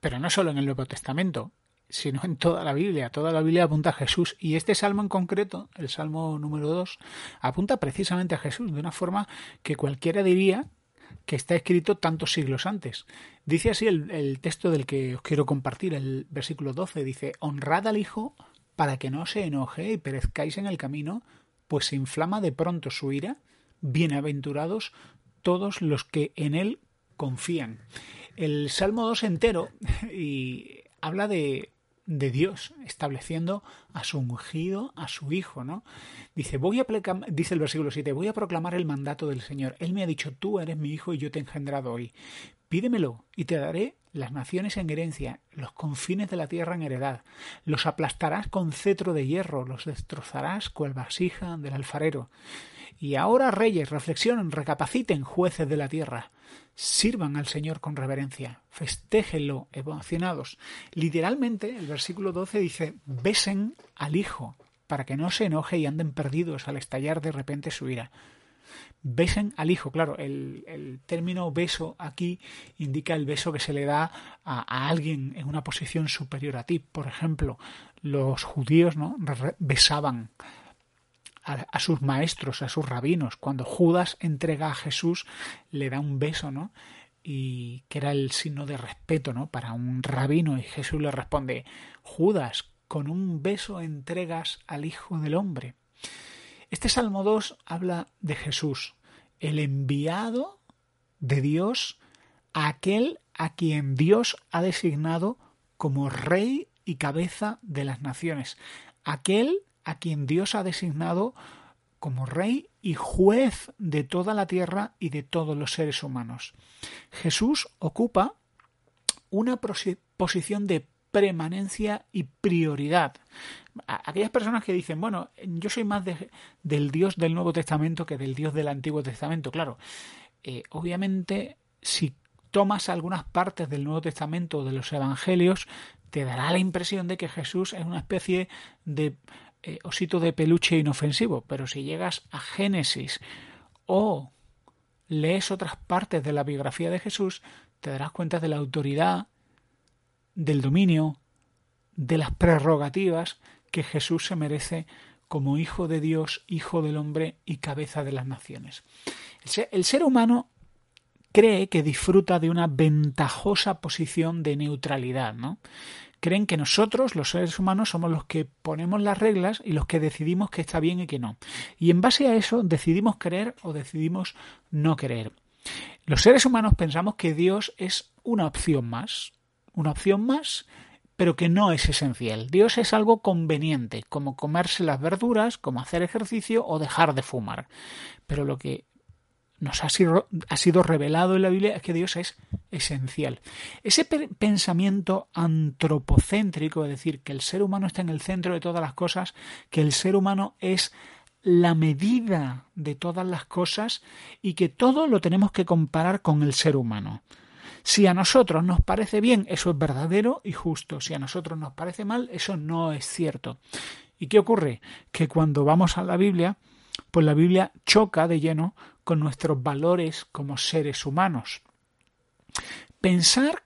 pero no solo en el Nuevo Testamento. sino en toda la Biblia. Toda la Biblia apunta a Jesús. Y este salmo en concreto, el salmo número 2, apunta precisamente a Jesús, de una forma que cualquiera diría que está escrito tantos siglos antes. Dice así el, texto del que os quiero compartir, el versículo 12, dice, honrad al Hijo para que no se enoje y perezcáis en el camino, pues se inflama de pronto su ira. Bienaventurados todos los que en él confían. El Salmo 2 entero y habla de de Dios, estableciendo a su ungido, a su hijo, ¿no? Dice, dice el versículo 7, voy a proclamar el mandato del Señor. Él me ha dicho, tú eres mi hijo y yo te he engendrado hoy. Pídemelo y te daré las naciones en herencia, los confines de la tierra en heredad. Los aplastarás con cetro de hierro, los destrozarás cual vasija del alfarero. Y ahora, reyes, reflexionen, recapaciten, jueces de la tierra. Sirvan al Señor con reverencia, festéjenlo emocionados. Literalmente, el versículo 12 dice, besen al Hijo, para que no se enoje y anden perdidos al estallar de repente su ira. Besen al hijo, claro, el, término beso aquí indica el beso que se le da a, a, alguien en una posición superior a ti. Por ejemplo, los judíos ¿no? besaban a, sus maestros, a sus rabinos. Cuando Judas entrega a Jesús, le da un beso, ¿no? Y que era el signo de respeto, ¿no? Para un rabino. Y Jesús le responde, Judas, con un beso entregas al Hijo del Hombre. Este Salmo 2 habla de Jesús, el enviado de Dios, aquel a quien Dios ha designado como rey y cabeza de las naciones, aquel a quien Dios ha designado como rey y juez de toda la tierra y de todos los seres humanos. Jesús ocupa una posición de permanencia y prioridad. Aquellas personas que dicen, bueno, yo soy más del Dios del Nuevo Testamento que del Dios del Antiguo Testamento. Claro, eh, obviamente, si tomas algunas partes del Nuevo Testamento o de los Evangelios, te dará la impresión de que Jesús es una especie de eh, osito de peluche inofensivo, pero si llegas a Génesis o lees otras partes de la biografía de Jesús, te darás cuenta de la autoridad, del dominio, de las prerrogativas que Jesús se merece como Hijo de Dios, Hijo del hombre y cabeza de las naciones. El ser humano cree que disfruta de una ventajosa posición de neutralidad, ¿no? creen que nosotros, los seres humanos, somos los que ponemos las reglas y los que decidimos que está bien y que no. Y en base a eso decidimos creer o decidimos no creer. Los seres humanos pensamos que Dios es una opción más, una opción más, pero que no es esencial. Dios es algo conveniente, como comerse las verduras, como hacer ejercicio o dejar de fumar. Pero lo que nos ha sido, ha sido revelado en la Biblia es que Dios es esencial. Ese pensamiento antropocéntrico, es decir, que el ser humano está en el centro de todas las cosas, que el ser humano es la medida de todas las cosas y que todo lo tenemos que comparar con el ser humano. Si a nosotros nos parece bien, eso es verdadero y justo. Si a nosotros nos parece mal, eso no es cierto. ¿Y qué ocurre? Que cuando vamos a la Biblia, pues la Biblia choca de lleno con nuestros valores como seres humanos. Pensar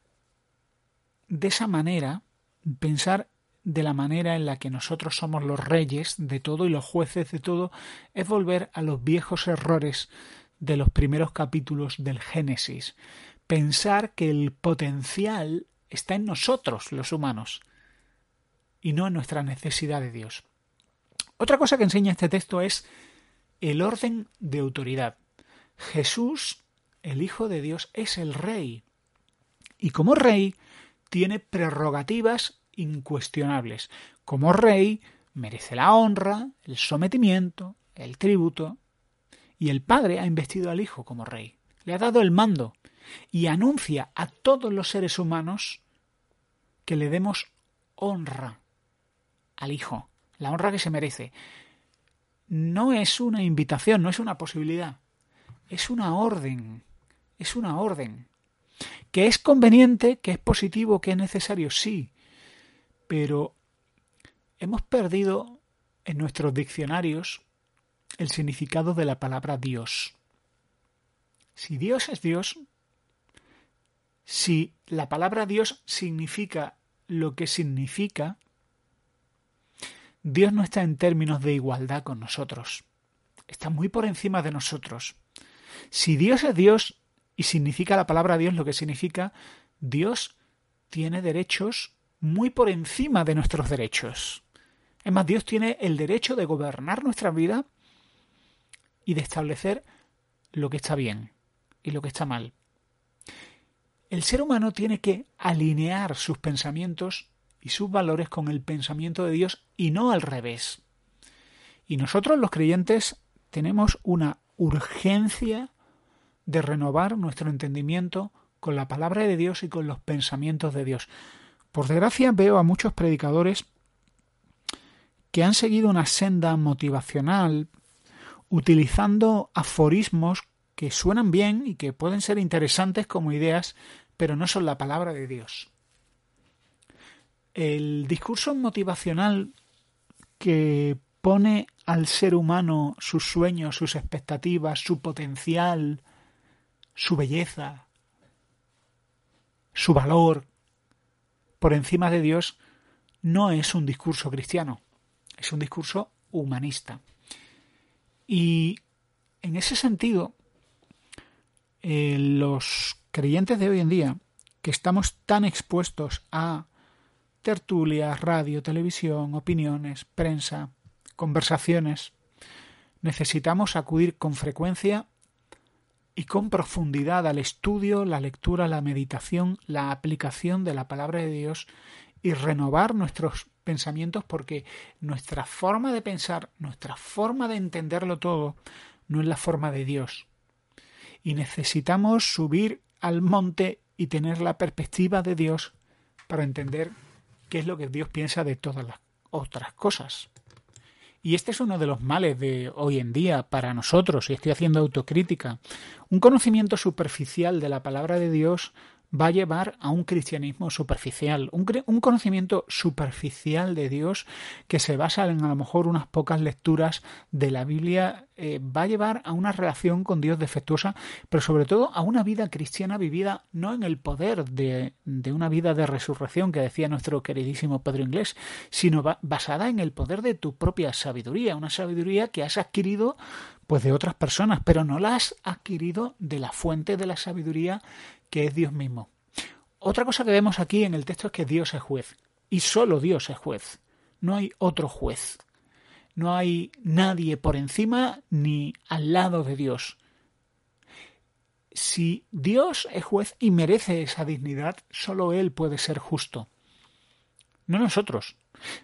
de esa manera, pensar de la manera en la que nosotros somos los reyes de todo y los jueces de todo, es volver a los viejos errores de los primeros capítulos del Génesis. Pensar que el potencial está en nosotros, los humanos, y no en nuestra necesidad de Dios. Otra cosa que enseña este texto es el orden de autoridad. Jesús, el Hijo de Dios, es el Rey. Y como Rey tiene prerrogativas incuestionables. Como Rey merece la honra, el sometimiento, el tributo. Y el Padre ha investido al Hijo como Rey. le ha dado el mando y anuncia a todos los seres humanos que le demos honra al Hijo, la honra que se merece. No es una invitación, no es una posibilidad, es una orden, es una orden. Que es conveniente, que es positivo, que es necesario, sí, pero hemos perdido en nuestros diccionarios el significado de la palabra Dios. Si Dios es Dios, si la palabra Dios significa lo que significa, Dios no está en términos de igualdad con nosotros. Está muy por encima de nosotros. Si Dios es Dios y significa la palabra Dios lo que significa, Dios tiene derechos muy por encima de nuestros derechos. Es más, Dios tiene el derecho de gobernar nuestra vida y de establecer lo que está bien y lo que está mal. El ser humano tiene que alinear sus pensamientos y sus valores con el pensamiento de Dios y no al revés. Y nosotros los creyentes tenemos una urgencia de renovar nuestro entendimiento con la palabra de Dios y con los pensamientos de Dios. Por desgracia veo a muchos predicadores que han seguido una senda motivacional utilizando aforismos que suenan bien y que pueden ser interesantes como ideas, pero no son la palabra de Dios. El discurso motivacional que pone al ser humano sus sueños, sus expectativas, su potencial, su belleza, su valor por encima de Dios, no es un discurso cristiano, es un discurso humanista. Y en ese sentido, eh, los creyentes de hoy en día, que estamos tan expuestos a tertulias, radio, televisión, opiniones, prensa, conversaciones, necesitamos acudir con frecuencia y con profundidad al estudio, la lectura, la meditación, la aplicación de la palabra de Dios y renovar nuestros pensamientos porque nuestra forma de pensar, nuestra forma de entenderlo todo, no es la forma de Dios. Y necesitamos subir al monte y tener la perspectiva de Dios para entender qué es lo que Dios piensa de todas las otras cosas. Y este es uno de los males de hoy en día para nosotros, y estoy haciendo autocrítica. Un conocimiento superficial de la palabra de Dios va a llevar a un cristianismo superficial, un, conocimiento superficial de Dios que se basa en a lo mejor unas pocas lecturas de la Biblia, eh, va a llevar a una relación con Dios defectuosa, pero sobre todo a una vida cristiana vivida no en el poder de, de una vida de resurrección que decía nuestro queridísimo Pedro Inglés, sino basada en el poder de tu propia sabiduría, una sabiduría que has adquirido pues de otras personas, pero no la has adquirido de la fuente de la sabiduría que es Dios mismo. Otra cosa que vemos aquí en el texto es que Dios es juez, y solo Dios es juez. No hay otro juez. No hay nadie por encima ni al lado de Dios. Si Dios es juez y merece esa dignidad, solo Él puede ser justo. No nosotros.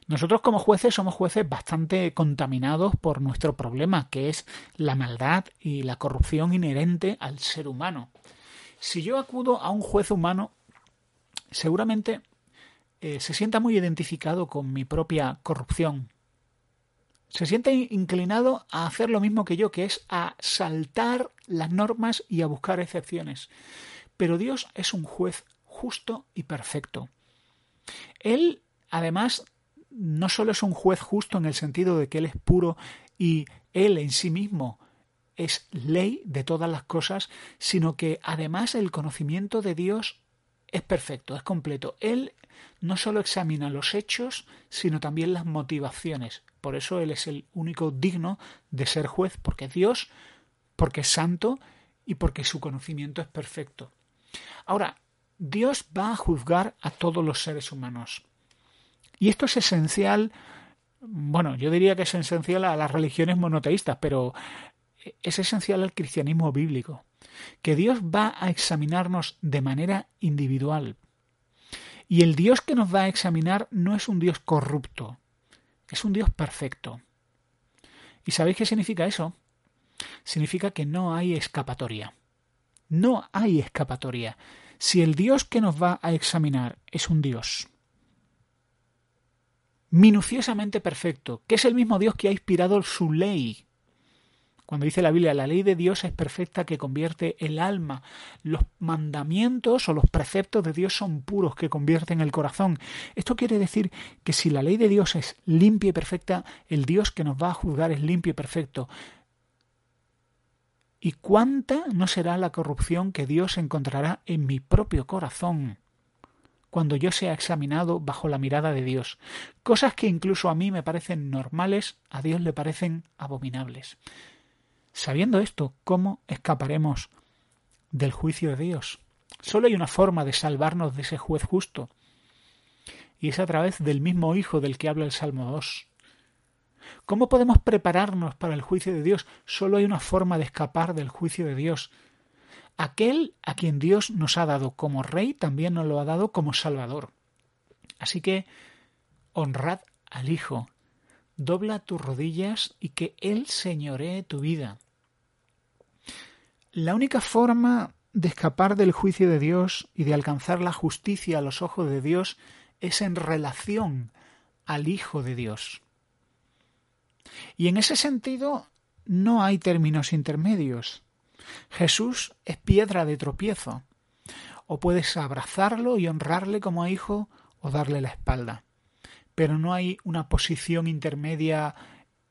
Nosotros como jueces somos jueces bastante contaminados por nuestro problema, que es la maldad y la corrupción inherente al ser humano. Si yo acudo a un juez humano, seguramente eh, se sienta muy identificado con mi propia corrupción. Se siente inclinado a hacer lo mismo que yo, que es a saltar las normas y a buscar excepciones. Pero Dios es un juez justo y perfecto. Él, además, no solo es un juez justo en el sentido de que Él es puro y Él en sí mismo es ley de todas las cosas, sino que además el conocimiento de Dios es perfecto, es completo. Él no solo examina los hechos, sino también las motivaciones. Por eso Él es el único digno de ser juez, porque es Dios, porque es santo y porque su conocimiento es perfecto. Ahora, Dios va a juzgar a todos los seres humanos. Y esto es esencial, bueno, yo diría que es esencial a las religiones monoteístas, pero es esencial al cristianismo bíblico, que Dios va a examinarnos de manera individual. Y el Dios que nos va a examinar no es un Dios corrupto, es un Dios perfecto. ¿Y sabéis qué significa eso? Significa que no hay escapatoria. No hay escapatoria. Si el Dios que nos va a examinar es un Dios minuciosamente perfecto, que es el mismo Dios que ha inspirado su ley, cuando dice la Biblia, la ley de Dios es perfecta que convierte el alma. Los mandamientos o los preceptos de Dios son puros que convierten el corazón. Esto quiere decir que si la ley de Dios es limpia y perfecta, el Dios que nos va a juzgar es limpio y perfecto. ¿Y cuánta no será la corrupción que Dios encontrará en mi propio corazón? cuando yo sea examinado bajo la mirada de Dios. Cosas que incluso a mí me parecen normales, a Dios le parecen abominables. Sabiendo esto, ¿cómo escaparemos del juicio de Dios? Solo hay una forma de salvarnos de ese juez justo, y es a través del mismo Hijo del que habla el Salmo 2. ¿Cómo podemos prepararnos para el juicio de Dios? Solo hay una forma de escapar del juicio de Dios. Aquel a quien Dios nos ha dado como Rey también nos lo ha dado como Salvador. Así que honrad al Hijo, dobla tus rodillas y que Él señoree tu vida. La única forma de escapar del juicio de Dios y de alcanzar la justicia a los ojos de Dios es en relación al Hijo de Dios. Y en ese sentido no hay términos intermedios. Jesús es piedra de tropiezo. O puedes abrazarlo y honrarle como a hijo o darle la espalda. Pero no hay una posición intermedia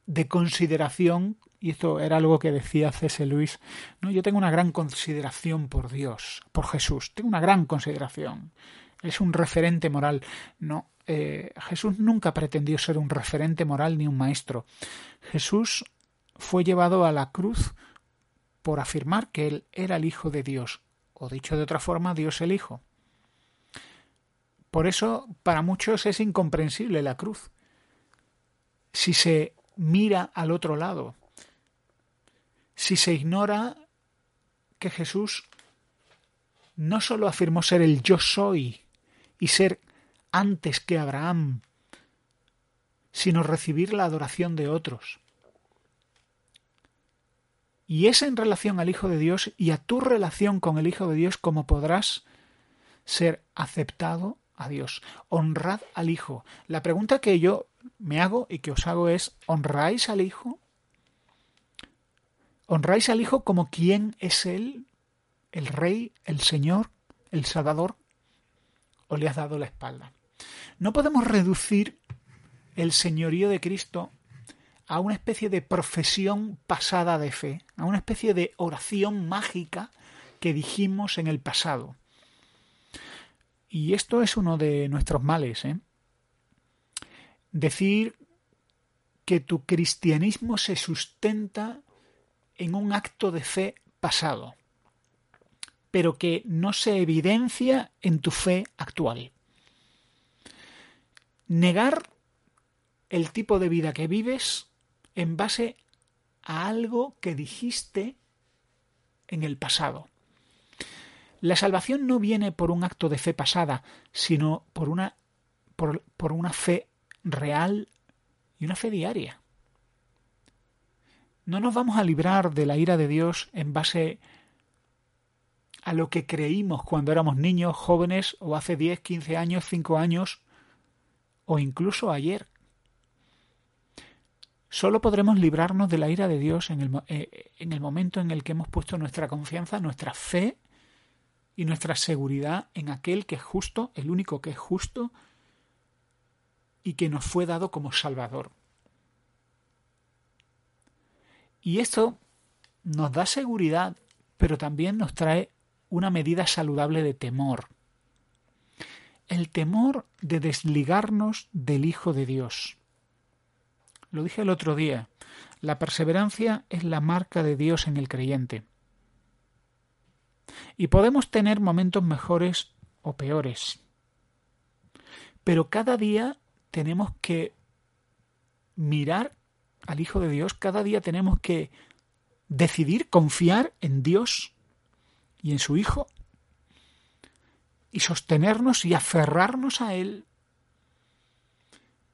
de consideración y esto era algo que decía C.S. Luis, no, yo tengo una gran consideración por Dios, por Jesús, tengo una gran consideración. Es un referente moral. No, eh, Jesús nunca pretendió ser un referente moral ni un maestro. Jesús fue llevado a la cruz por afirmar que él era el Hijo de Dios, o dicho de otra forma, Dios el Hijo. Por eso, para muchos es incomprensible la cruz. Si se mira al otro lado, si se ignora que Jesús no sólo afirmó ser el yo soy y ser antes que Abraham, sino recibir la adoración de otros. Y es en relación al Hijo de Dios y a tu relación con el Hijo de Dios como podrás ser aceptado a Dios. Honrad al Hijo. La pregunta que yo me hago y que os hago es, ¿honráis al Hijo? ¿Honráis al Hijo como quien es Él? ¿El Rey, el Señor, el Salvador? ¿O le has dado la espalda? No podemos reducir el señorío de Cristo a una especie de profesión pasada de fe, a una especie de oración mágica que dijimos en el pasado. Y esto es uno de nuestros males. ¿eh? Decir que tu cristianismo se sustenta en un acto de fe pasado, pero que no se evidencia en tu fe actual. Negar el tipo de vida que vives en base a algo que dijiste en el pasado. La salvación no viene por un acto de fe pasada, sino por una, por, por una fe real y una fe diaria. No nos vamos a librar de la ira de Dios en base a lo que creímos cuando éramos niños, jóvenes o hace 10, 15 años, 5 años o incluso ayer. Solo podremos librarnos de la ira de Dios en el, eh, en el momento en el que hemos puesto nuestra confianza, nuestra fe y nuestra seguridad en aquel que es justo, el único que es justo y que nos fue dado como Salvador. Y esto nos da seguridad, pero también nos trae una medida saludable de temor. El temor de desligarnos del Hijo de Dios. Lo dije el otro día, la perseverancia es la marca de Dios en el creyente. Y podemos tener momentos mejores o peores. Pero cada día tenemos que mirar al Hijo de Dios, cada día tenemos que decidir confiar en Dios y en su Hijo y sostenernos y aferrarnos a Él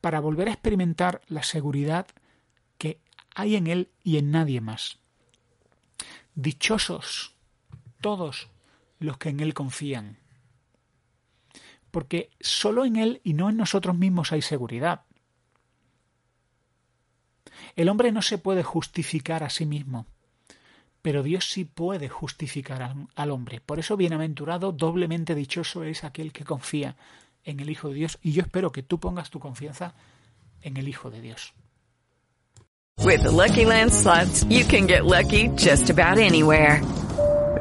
para volver a experimentar la seguridad que hay en Él y en nadie más. Dichosos todos los que en Él confían. Porque solo en Él y no en nosotros mismos hay seguridad. El hombre no se puede justificar a sí mismo, pero Dios sí puede justificar al, hombre. Por eso bienaventurado, doblemente dichoso es aquel que confía en el Hijo de Dios. Y yo espero que tú pongas tu confianza en el Hijo de Dios. With Lucky Land slots, you can get lucky just about anywhere.